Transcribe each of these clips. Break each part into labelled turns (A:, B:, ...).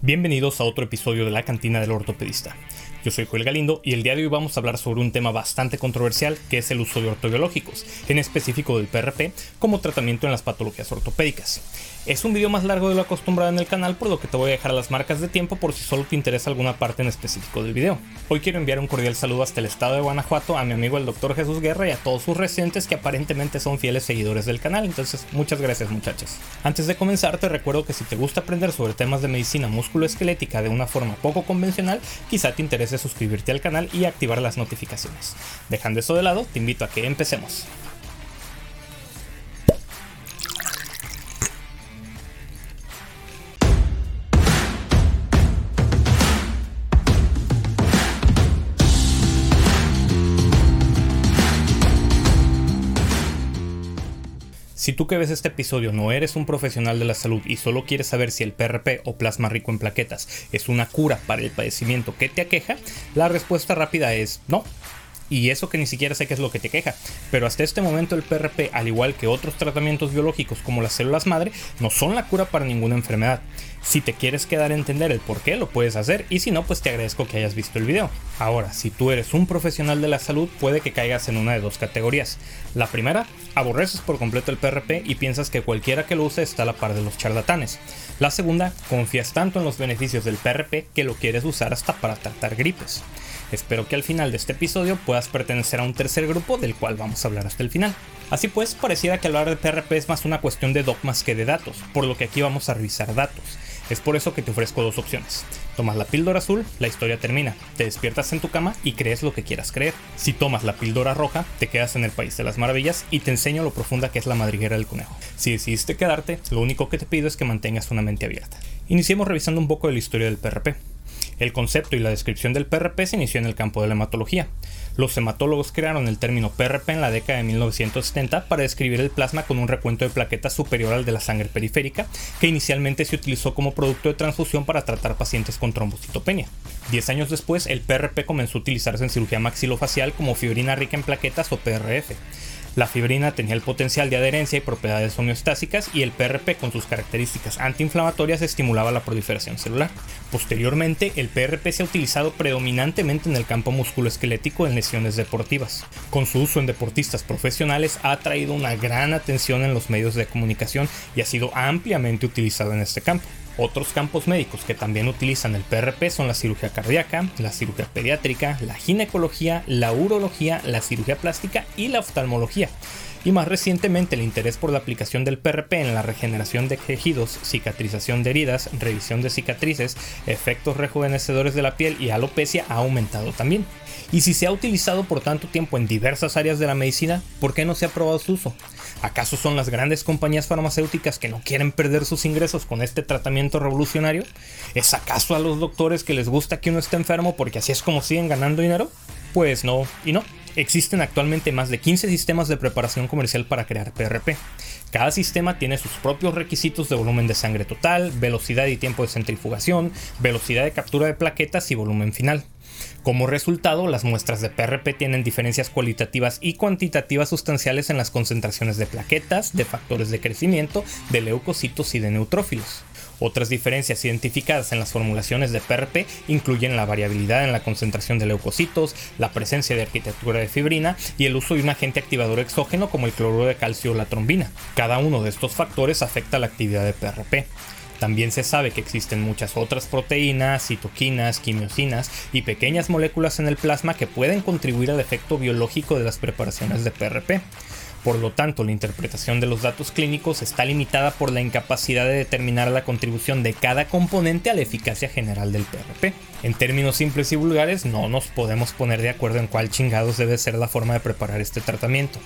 A: Bienvenidos a otro episodio de la cantina del ortopedista. Yo soy Joel Galindo y el día de hoy vamos a hablar sobre un tema bastante controversial que es el uso de ortobiológicos, en específico del PRP, como tratamiento en las patologías ortopédicas. Es un video más largo de lo acostumbrado en el canal, por lo que te voy a dejar las marcas de tiempo por si solo te interesa alguna parte en específico del video. Hoy quiero enviar un cordial saludo hasta el estado de Guanajuato a mi amigo el doctor Jesús Guerra y a todos sus residentes que aparentemente son fieles seguidores del canal, entonces muchas gracias muchachos. Antes de comenzar te recuerdo que si te gusta aprender sobre temas de medicina musculoesquelética de una forma poco convencional, quizá te interese suscribirte al canal y activar las notificaciones. Dejando eso de lado, te invito a que empecemos. Si tú que ves este episodio no eres un profesional de la salud y solo quieres saber si el PRP o plasma rico en plaquetas es una cura para el padecimiento que te aqueja, la respuesta rápida es no. Y eso que ni siquiera sé qué es lo que te queja. Pero hasta este momento el PRP, al igual que otros tratamientos biológicos como las células madre, no son la cura para ninguna enfermedad. Si te quieres quedar a entender el por qué, lo puedes hacer y si no, pues te agradezco que hayas visto el video. Ahora, si tú eres un profesional de la salud, puede que caigas en una de dos categorías. La primera, aborreces por completo el PRP y piensas que cualquiera que lo use está a la par de los charlatanes. La segunda, confías tanto en los beneficios del PRP que lo quieres usar hasta para tratar gripes. Espero que al final de este episodio puedas pertenecer a un tercer grupo del cual vamos a hablar hasta el final. Así pues, pareciera que hablar de PRP es más una cuestión de dogmas que de datos, por lo que aquí vamos a revisar datos. Es por eso que te ofrezco dos opciones. Tomas la píldora azul, la historia termina. Te despiertas en tu cama y crees lo que quieras creer. Si tomas la píldora roja, te quedas en el país de las maravillas y te enseño lo profunda que es la madriguera del conejo. Si decidiste quedarte, lo único que te pido es que mantengas una mente abierta. Iniciemos revisando un poco de la historia del PRP. El concepto y la descripción del PRP se inició en el campo de la hematología. Los hematólogos crearon el término PRP en la década de 1970 para describir el plasma con un recuento de plaquetas superior al de la sangre periférica, que inicialmente se utilizó como producto de transfusión para tratar pacientes con trombocitopenia. Diez años después, el PRP comenzó a utilizarse en cirugía maxilofacial como fibrina rica en plaquetas o PRF. La fibrina tenía el potencial de adherencia y propiedades homeostásicas y el PRP con sus características antiinflamatorias estimulaba la proliferación celular. Posteriormente, el PRP se ha utilizado predominantemente en el campo musculoesquelético en lesiones deportivas. Con su uso en deportistas profesionales ha atraído una gran atención en los medios de comunicación y ha sido ampliamente utilizado en este campo. Otros campos médicos que también utilizan el PRP son la cirugía cardíaca, la cirugía pediátrica, la ginecología, la urología, la cirugía plástica y la oftalmología. Y más recientemente el interés por la aplicación del PRP en la regeneración de tejidos, cicatrización de heridas, revisión de cicatrices, efectos rejuvenecedores de la piel y alopecia ha aumentado también. Y si se ha utilizado por tanto tiempo en diversas áreas de la medicina, ¿por qué no se ha probado su uso? ¿Acaso son las grandes compañías farmacéuticas que no quieren perder sus ingresos con este tratamiento revolucionario? ¿Es acaso a los doctores que les gusta que uno esté enfermo porque así es como siguen ganando dinero? Pues no y no. Existen actualmente más de 15 sistemas de preparación comercial para crear PRP. Cada sistema tiene sus propios requisitos de volumen de sangre total, velocidad y tiempo de centrifugación, velocidad de captura de plaquetas y volumen final. Como resultado, las muestras de PRP tienen diferencias cualitativas y cuantitativas sustanciales en las concentraciones de plaquetas, de factores de crecimiento, de leucocitos y de neutrófilos. Otras diferencias identificadas en las formulaciones de PRP incluyen la variabilidad en la concentración de leucocitos, la presencia de arquitectura de fibrina y el uso de un agente activador exógeno como el cloruro de calcio o la trombina. Cada uno de estos factores afecta la actividad de PRP. También se sabe que existen muchas otras proteínas, citoquinas, quimiosinas y pequeñas moléculas en el plasma que pueden contribuir al efecto biológico de las preparaciones de PRP. Por lo tanto, la interpretación de los datos clínicos está limitada por la incapacidad de determinar la contribución de cada componente a la eficacia general del PRP. En términos simples y vulgares, no nos podemos poner de acuerdo en cuál chingados debe ser la forma de preparar este tratamiento.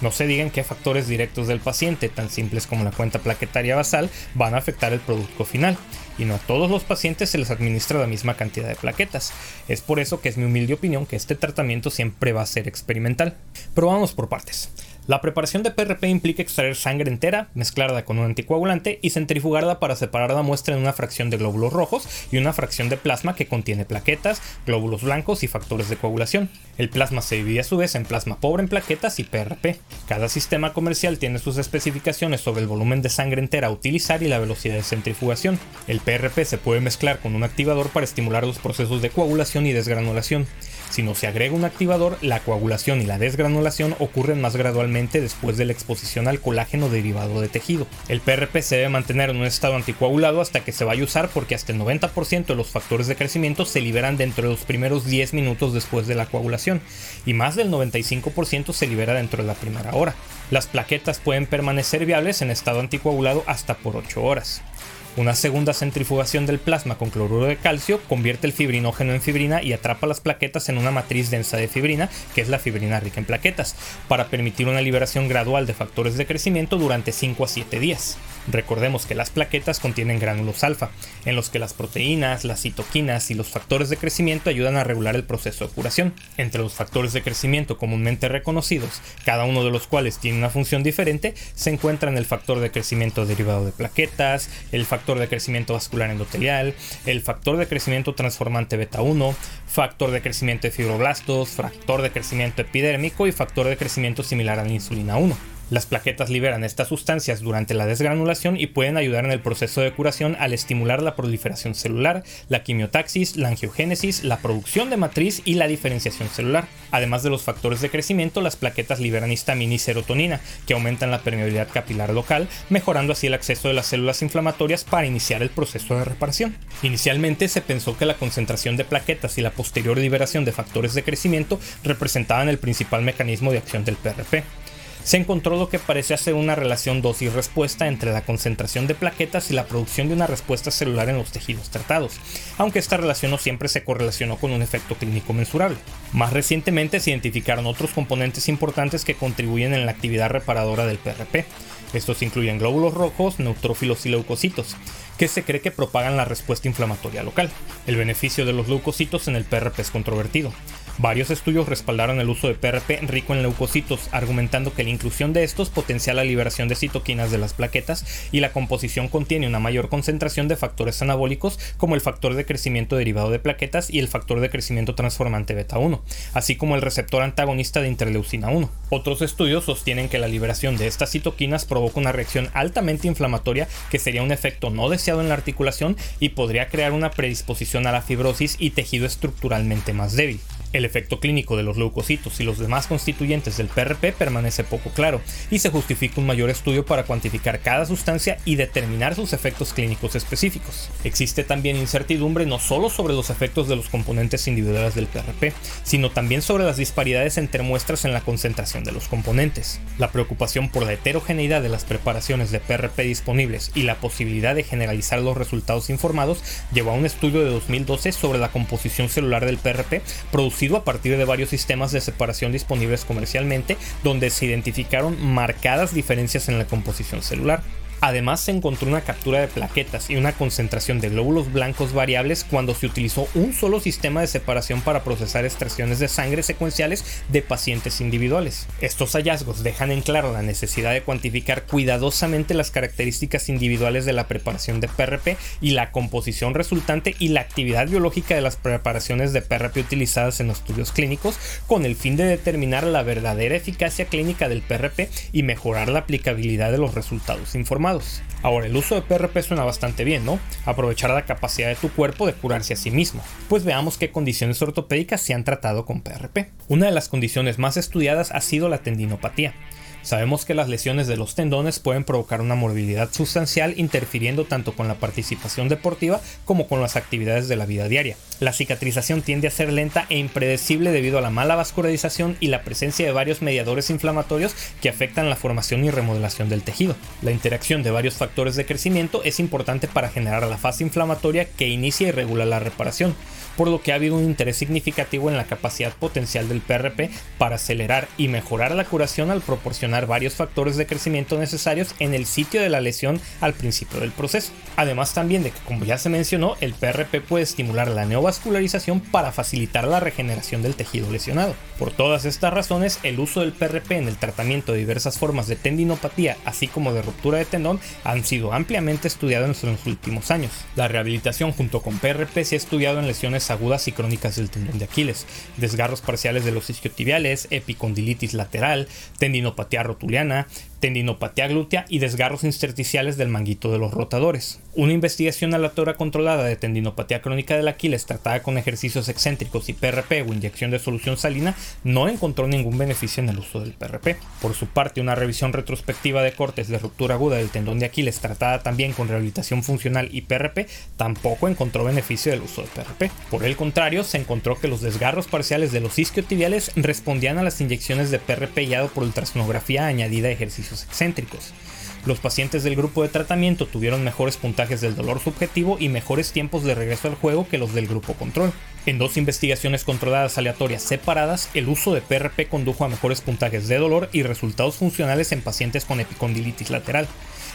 A: No se digan qué factores directos del paciente, tan simples como la cuenta plaquetaria basal, van a afectar el producto final. Y no a todos los pacientes se les administra la misma cantidad de plaquetas. Es por eso que es mi humilde opinión que este tratamiento siempre va a ser experimental. Pero vamos por partes. La preparación de PRP implica extraer sangre entera, mezclarla con un anticoagulante y centrifugarla para separar la muestra en una fracción de glóbulos rojos y una fracción de plasma que contiene plaquetas, glóbulos blancos y factores de coagulación. El plasma se divide a su vez en plasma pobre en plaquetas y PRP. Cada sistema comercial tiene sus especificaciones sobre el volumen de sangre entera a utilizar y la velocidad de centrifugación. El PRP se puede mezclar con un activador para estimular los procesos de coagulación y desgranulación. Si no se agrega un activador, la coagulación y la desgranulación ocurren más gradualmente después de la exposición al colágeno derivado de tejido. El PRP se debe mantener en un estado anticoagulado hasta que se vaya a usar porque hasta el 90% de los factores de crecimiento se liberan dentro de los primeros 10 minutos después de la coagulación y más del 95% se libera dentro de la primera hora. Las plaquetas pueden permanecer viables en estado anticoagulado hasta por 8 horas. Una segunda centrifugación del plasma con cloruro de calcio convierte el fibrinógeno en fibrina y atrapa las plaquetas en una matriz densa de fibrina, que es la fibrina rica en plaquetas, para permitir una liberación gradual de factores de crecimiento durante 5 a 7 días. Recordemos que las plaquetas contienen gránulos alfa, en los que las proteínas, las citoquinas y los factores de crecimiento ayudan a regular el proceso de curación. Entre los factores de crecimiento comúnmente reconocidos, cada uno de los cuales tiene una función diferente, se encuentran el factor de crecimiento derivado de plaquetas, el factor de crecimiento vascular endotelial, el factor de crecimiento transformante beta 1, factor de crecimiento de fibroblastos, factor de crecimiento epidérmico y factor de crecimiento similar a la insulina 1. Las plaquetas liberan estas sustancias durante la desgranulación y pueden ayudar en el proceso de curación al estimular la proliferación celular, la quimiotaxis, la angiogénesis, la producción de matriz y la diferenciación celular. Además de los factores de crecimiento, las plaquetas liberan histamina y serotonina, que aumentan la permeabilidad capilar local, mejorando así el acceso de las células inflamatorias para iniciar el proceso de reparación. Inicialmente se pensó que la concentración de plaquetas y la posterior liberación de factores de crecimiento representaban el principal mecanismo de acción del PRP se encontró lo que parecía ser una relación dosis-respuesta entre la concentración de plaquetas y la producción de una respuesta celular en los tejidos tratados, aunque esta relación no siempre se correlacionó con un efecto clínico mensurable. Más recientemente se identificaron otros componentes importantes que contribuyen en la actividad reparadora del PRP. Estos incluyen glóbulos rojos, neutrófilos y leucocitos, que se cree que propagan la respuesta inflamatoria local. El beneficio de los leucocitos en el PRP es controvertido. Varios estudios respaldaron el uso de PRP rico en leucocitos, argumentando que la inclusión de estos potencia la liberación de citoquinas de las plaquetas y la composición contiene una mayor concentración de factores anabólicos como el factor de crecimiento derivado de plaquetas y el factor de crecimiento transformante beta 1, así como el receptor antagonista de interleucina 1. Otros estudios sostienen que la liberación de estas citoquinas provoca una reacción altamente inflamatoria que sería un efecto no deseado en la articulación y podría crear una predisposición a la fibrosis y tejido estructuralmente más débil. El efecto clínico de los leucocitos y los demás constituyentes del PRP permanece poco claro y se justifica un mayor estudio para cuantificar cada sustancia y determinar sus efectos clínicos específicos. Existe también incertidumbre no solo sobre los efectos de los componentes individuales del PRP, sino también sobre las disparidades entre muestras en la concentración de los componentes. La preocupación por la heterogeneidad de las preparaciones de PRP disponibles y la posibilidad de generalizar los resultados informados llevó a un estudio de 2012 sobre la composición celular del PRP a partir de varios sistemas de separación disponibles comercialmente, donde se identificaron marcadas diferencias en la composición celular. Además se encontró una captura de plaquetas y una concentración de glóbulos blancos variables cuando se utilizó un solo sistema de separación para procesar extracciones de sangre secuenciales de pacientes individuales. Estos hallazgos dejan en claro la necesidad de cuantificar cuidadosamente las características individuales de la preparación de PRP y la composición resultante y la actividad biológica de las preparaciones de PRP utilizadas en los estudios clínicos con el fin de determinar la verdadera eficacia clínica del PRP y mejorar la aplicabilidad de los resultados informados. Ahora, el uso de PRP suena bastante bien, ¿no? Aprovechar la capacidad de tu cuerpo de curarse a sí mismo. Pues veamos qué condiciones ortopédicas se han tratado con PRP. Una de las condiciones más estudiadas ha sido la tendinopatía. Sabemos que las lesiones de los tendones pueden provocar una morbilidad sustancial interfiriendo tanto con la participación deportiva como con las actividades de la vida diaria. La cicatrización tiende a ser lenta e impredecible debido a la mala vascularización y la presencia de varios mediadores inflamatorios que afectan la formación y remodelación del tejido. La interacción de varios factores de crecimiento es importante para generar la fase inflamatoria que inicia y regula la reparación por lo que ha habido un interés significativo en la capacidad potencial del PRP para acelerar y mejorar la curación al proporcionar varios factores de crecimiento necesarios en el sitio de la lesión al principio del proceso. Además también de que, como ya se mencionó, el PRP puede estimular la neovascularización para facilitar la regeneración del tejido lesionado. Por todas estas razones, el uso del PRP en el tratamiento de diversas formas de tendinopatía, así como de ruptura de tendón, han sido ampliamente estudiados en los últimos años. La rehabilitación junto con PRP se ha estudiado en lesiones agudas y crónicas del tendón de Aquiles, desgarros parciales de los isquiotibiales, epicondilitis lateral, tendinopatía rotuliana, tendinopatía glútea y desgarros intersticiales del manguito de los rotadores. Una investigación aleatoria controlada de tendinopatía crónica del Aquiles tratada con ejercicios excéntricos y PRP o inyección de solución salina no encontró ningún beneficio en el uso del PRP. Por su parte, una revisión retrospectiva de cortes de ruptura aguda del tendón de Aquiles tratada también con rehabilitación funcional y PRP tampoco encontró beneficio del uso del PRP. Por el contrario, se encontró que los desgarros parciales de los isquiotibiales respondían a las inyecciones de PRP guiado por ultrasonografía añadida a excéntricos. Los pacientes del grupo de tratamiento tuvieron mejores puntajes del dolor subjetivo y mejores tiempos de regreso al juego que los del grupo control. En dos investigaciones controladas aleatorias separadas, el uso de PRP condujo a mejores puntajes de dolor y resultados funcionales en pacientes con epicondilitis lateral,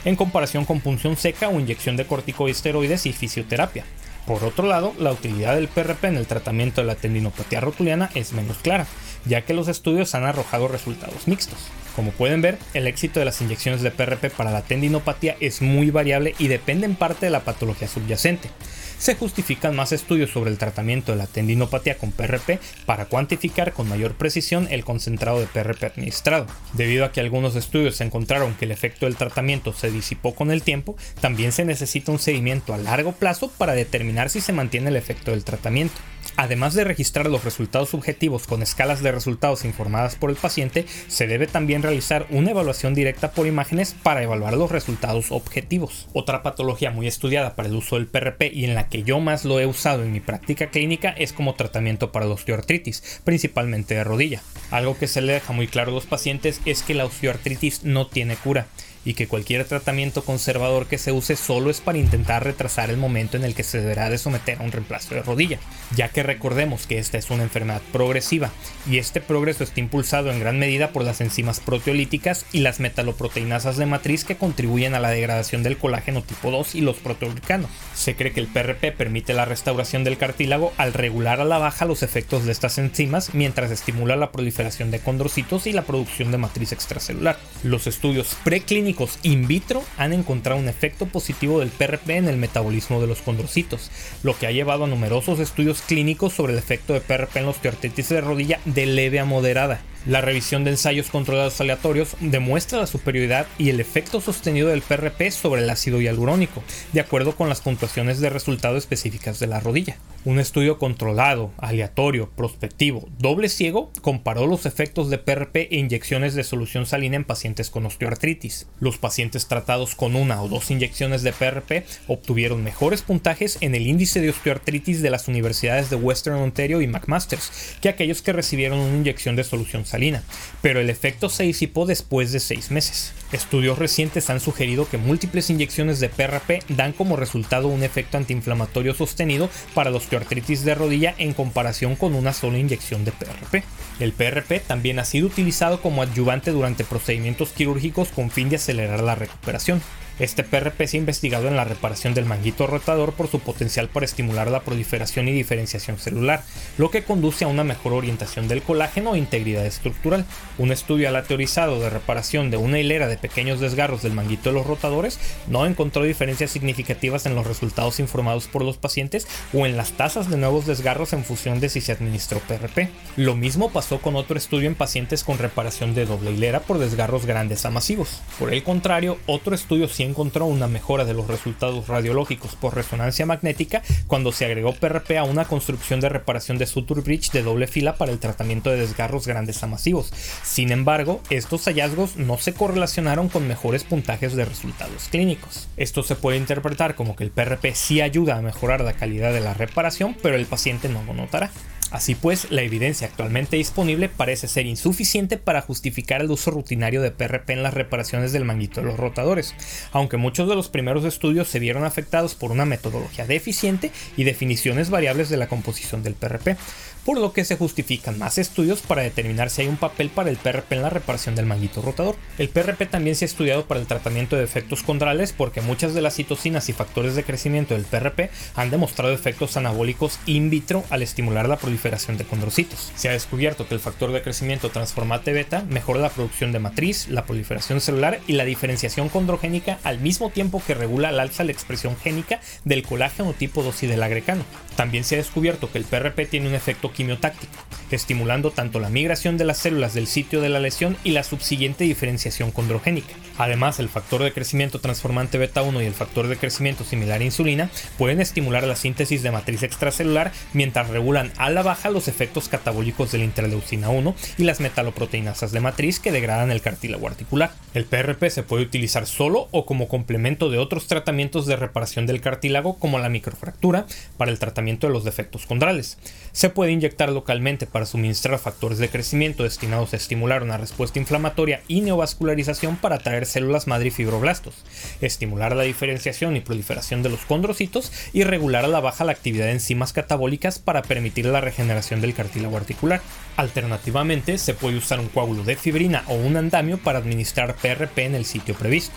A: en comparación con punción seca o inyección de corticosteroides y fisioterapia. Por otro lado, la utilidad del PRP en el tratamiento de la tendinopatía rotuliana es menos clara, ya que los estudios han arrojado resultados mixtos. Como pueden ver, el éxito de las inyecciones de PRP para la tendinopatía es muy variable y depende en parte de la patología subyacente. Se justifican más estudios sobre el tratamiento de la tendinopatía con PRP para cuantificar con mayor precisión el concentrado de PRP administrado. Debido a que algunos estudios encontraron que el efecto del tratamiento se disipó con el tiempo, también se necesita un seguimiento a largo plazo para determinar si se mantiene el efecto del tratamiento. Además de registrar los resultados subjetivos con escalas de resultados informadas por el paciente, se debe también realizar una evaluación directa por imágenes para evaluar los resultados objetivos. Otra patología muy estudiada para el uso del PRP y en la que yo más lo he usado en mi práctica clínica es como tratamiento para la osteoartritis, principalmente de rodilla. Algo que se le deja muy claro a los pacientes es que la osteoartritis no tiene cura y que cualquier tratamiento conservador que se use solo es para intentar retrasar el momento en el que se deberá de someter a un reemplazo de rodilla, ya que recordemos que esta es una enfermedad progresiva y este progreso está impulsado en gran medida por las enzimas proteolíticas y las metaloproteinasas de matriz que contribuyen a la degradación del colágeno tipo 2 y los proteoglicanos. Se cree que el PRP permite la restauración del cartílago al regular a la baja los efectos de estas enzimas mientras estimula la proliferación de condrocitos y la producción de matriz extracelular. Los estudios preclínicos in vitro han encontrado un efecto positivo del PRP en el metabolismo de los condrocitos, lo que ha llevado a numerosos estudios clínicos sobre el efecto de PRP en la osteoartritis de rodilla de leve a moderada. La revisión de ensayos controlados aleatorios demuestra la superioridad y el efecto sostenido del PRP sobre el ácido hialurónico, de acuerdo con las puntuaciones de resultado específicas de la rodilla. Un estudio controlado, aleatorio, prospectivo, doble ciego, comparó los efectos de PRP e inyecciones de solución salina en pacientes con osteoartritis. Los pacientes tratados con una o dos inyecciones de PRP obtuvieron mejores puntajes en el índice de osteoartritis de las universidades de Western Ontario y McMaster's que aquellos que recibieron una inyección de solución salina pero el efecto se disipó después de seis meses. Estudios recientes han sugerido que múltiples inyecciones de PRP dan como resultado un efecto antiinflamatorio sostenido para la osteoartritis de rodilla en comparación con una sola inyección de PRP. El PRP también ha sido utilizado como adyuvante durante procedimientos quirúrgicos con fin de acelerar la recuperación. Este PRP se ha investigado en la reparación del manguito rotador por su potencial para estimular la proliferación y diferenciación celular, lo que conduce a una mejor orientación del colágeno e integridad estructural. Un estudio aleatorizado de reparación de una hilera de pequeños desgarros del manguito de los rotadores no encontró diferencias significativas en los resultados informados por los pacientes o en las tasas de nuevos desgarros en función de si se administró PRP. Lo mismo pasó con otro estudio en pacientes con reparación de doble hilera por desgarros grandes a masivos. Por el contrario, otro estudio encontró una mejora de los resultados radiológicos por resonancia magnética cuando se agregó PRP a una construcción de reparación de suture bridge de doble fila para el tratamiento de desgarros grandes a masivos. Sin embargo, estos hallazgos no se correlacionaron con mejores puntajes de resultados clínicos. Esto se puede interpretar como que el PRP sí ayuda a mejorar la calidad de la reparación, pero el paciente no lo notará. Así pues, la evidencia actualmente disponible parece ser insuficiente para justificar el uso rutinario de PRP en las reparaciones del manguito de los rotadores, aunque muchos de los primeros estudios se vieron afectados por una metodología deficiente y definiciones variables de la composición del PRP por lo que se justifican más estudios para determinar si hay un papel para el PRP en la reparación del manguito rotador. El PRP también se ha estudiado para el tratamiento de efectos condrales porque muchas de las citocinas y factores de crecimiento del PRP han demostrado efectos anabólicos in vitro al estimular la proliferación de condrocitos. Se ha descubierto que el factor de crecimiento transformate beta mejora la producción de matriz, la proliferación celular y la diferenciación condrogénica al mismo tiempo que regula al alza la expresión génica del colágeno tipo 2 y del agrecano. También se ha descubierto que el PRP tiene un efecto quimiotáctico, estimulando tanto la migración de las células del sitio de la lesión y la subsiguiente diferenciación condrogénica. Además, el factor de crecimiento transformante beta 1 y el factor de crecimiento similar a insulina pueden estimular la síntesis de matriz extracelular mientras regulan a la baja los efectos catabólicos de la interleucina 1 y las metaloproteinasas de matriz que degradan el cartílago articular. El PRP se puede utilizar solo o como complemento de otros tratamientos de reparación del cartílago como la microfractura para el tratamiento de los defectos condrales. Se puede inyectar localmente para suministrar factores de crecimiento destinados a estimular una respuesta inflamatoria y neovascularización para atraer células madre y fibroblastos, estimular la diferenciación y proliferación de los condrocitos y regular a la baja la actividad de enzimas catabólicas para permitir la regeneración del cartílago articular. Alternativamente, se puede usar un coágulo de fibrina o un andamio para administrar PRP en el sitio previsto.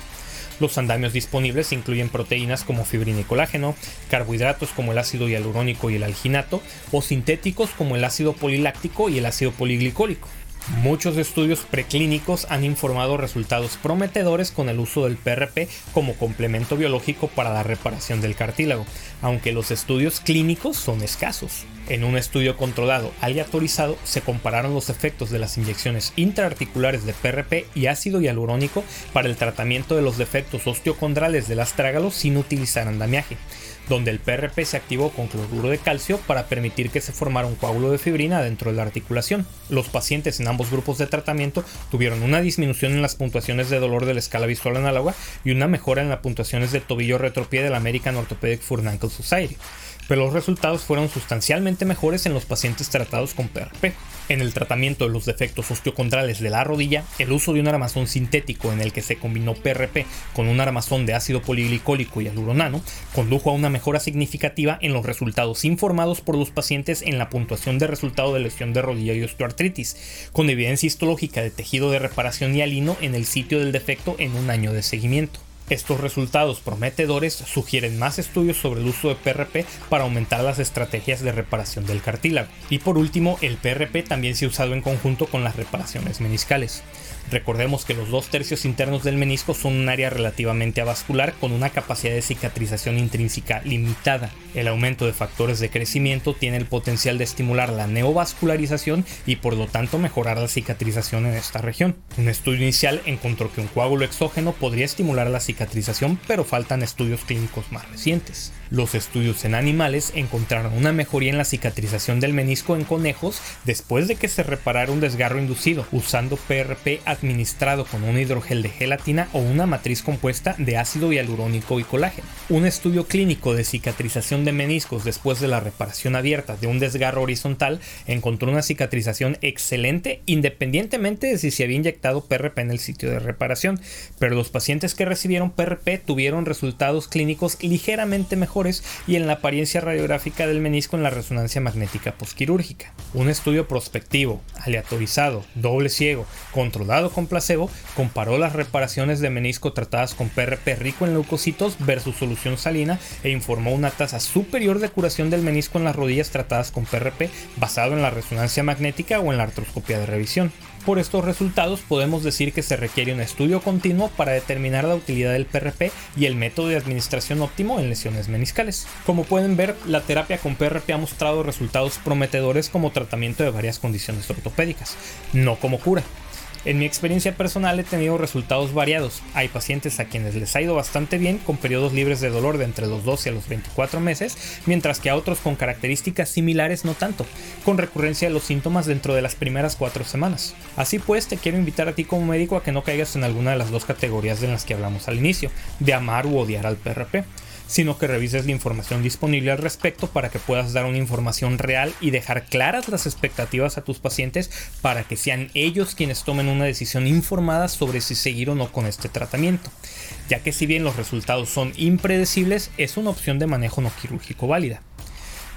A: Los andamios disponibles incluyen proteínas como fibrina y colágeno, carbohidratos como el ácido hialurónico y el alginato, o sintéticos como el ácido poliláctico y el ácido poliglicólico. Muchos estudios preclínicos han informado resultados prometedores con el uso del PRP como complemento biológico para la reparación del cartílago, aunque los estudios clínicos son escasos. En un estudio controlado aleatorizado se compararon los efectos de las inyecciones intraarticulares de PRP y ácido hialurónico para el tratamiento de los defectos osteocondrales del astrágalo sin utilizar andamiaje donde el PRP se activó con cloruro de calcio para permitir que se formara un coágulo de fibrina dentro de la articulación. Los pacientes en ambos grupos de tratamiento tuvieron una disminución en las puntuaciones de dolor de la escala visual análoga y una mejora en las puntuaciones de tobillo retropié de la American Orthopedic Foot Ankle Society pero los resultados fueron sustancialmente mejores en los pacientes tratados con PRP. En el tratamiento de los defectos osteocondrales de la rodilla, el uso de un armazón sintético en el que se combinó PRP con un armazón de ácido poliglicólico y aluronano condujo a una mejora significativa en los resultados informados por los pacientes en la puntuación de resultado de lesión de rodilla y osteoartritis, con evidencia histológica de tejido de reparación y alino en el sitio del defecto en un año de seguimiento. Estos resultados prometedores sugieren más estudios sobre el uso de PRP para aumentar las estrategias de reparación del cartílago. Y por último, el PRP también se ha usado en conjunto con las reparaciones meniscales. Recordemos que los dos tercios internos del menisco son un área relativamente avascular con una capacidad de cicatrización intrínseca limitada. El aumento de factores de crecimiento tiene el potencial de estimular la neovascularización y por lo tanto mejorar la cicatrización en esta región. Un estudio inicial encontró que un coágulo exógeno podría estimular la cicatrización, pero faltan estudios clínicos más recientes. Los estudios en animales encontraron una mejoría en la cicatrización del menisco en conejos después de que se reparara un desgarro inducido usando PRP administrado con un hidrogel de gelatina o una matriz compuesta de ácido hialurónico y colágeno. Un estudio clínico de cicatrización de meniscos después de la reparación abierta de un desgarro horizontal encontró una cicatrización excelente independientemente de si se había inyectado PRP en el sitio de reparación, pero los pacientes que recibieron PRP tuvieron resultados clínicos ligeramente mejores y en la apariencia radiográfica del menisco en la resonancia magnética posquirúrgica. Un estudio prospectivo, aleatorizado, doble ciego, controlado con placebo, comparó las reparaciones de menisco tratadas con PRP rico en leucocitos versus solución salina e informó una tasa superior de curación del menisco en las rodillas tratadas con PRP basado en la resonancia magnética o en la artroscopia de revisión. Por estos resultados podemos decir que se requiere un estudio continuo para determinar la utilidad del PRP y el método de administración óptimo en lesiones meniscales. Como pueden ver, la terapia con PRP ha mostrado resultados prometedores como tratamiento de varias condiciones ortopédicas, no como cura. En mi experiencia personal he tenido resultados variados. Hay pacientes a quienes les ha ido bastante bien con periodos libres de dolor de entre los 12 a los 24 meses, mientras que a otros con características similares no tanto, con recurrencia de los síntomas dentro de las primeras 4 semanas. Así pues, te quiero invitar a ti como médico a que no caigas en alguna de las dos categorías de las que hablamos al inicio, de amar u odiar al PRP. Sino que revises la información disponible al respecto para que puedas dar una información real y dejar claras las expectativas a tus pacientes para que sean ellos quienes tomen una decisión informada sobre si seguir o no con este tratamiento, ya que si bien los resultados son impredecibles, es una opción de manejo no quirúrgico válida.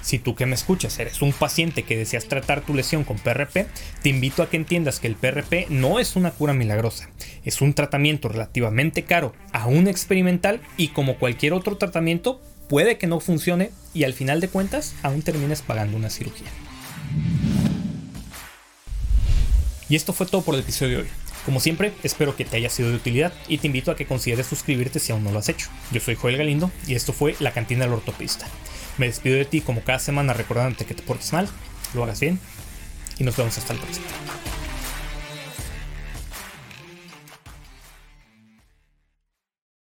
A: Si tú que me escuchas eres un paciente que deseas tratar tu lesión con PRP, te invito a que entiendas que el PRP no es una cura milagrosa, es un tratamiento relativamente caro, aún experimental y como cualquier otro tratamiento puede que no funcione y al final de cuentas aún termines pagando una cirugía. Y esto fue todo por el episodio de hoy. Como siempre, espero que te haya sido de utilidad y te invito a que consideres suscribirte si aún no lo has hecho. Yo soy Joel Galindo y esto fue La Cantina del Ortopista. Me despido de ti como cada semana recordándote que te portes mal, lo hagas bien y nos vemos hasta el próximo.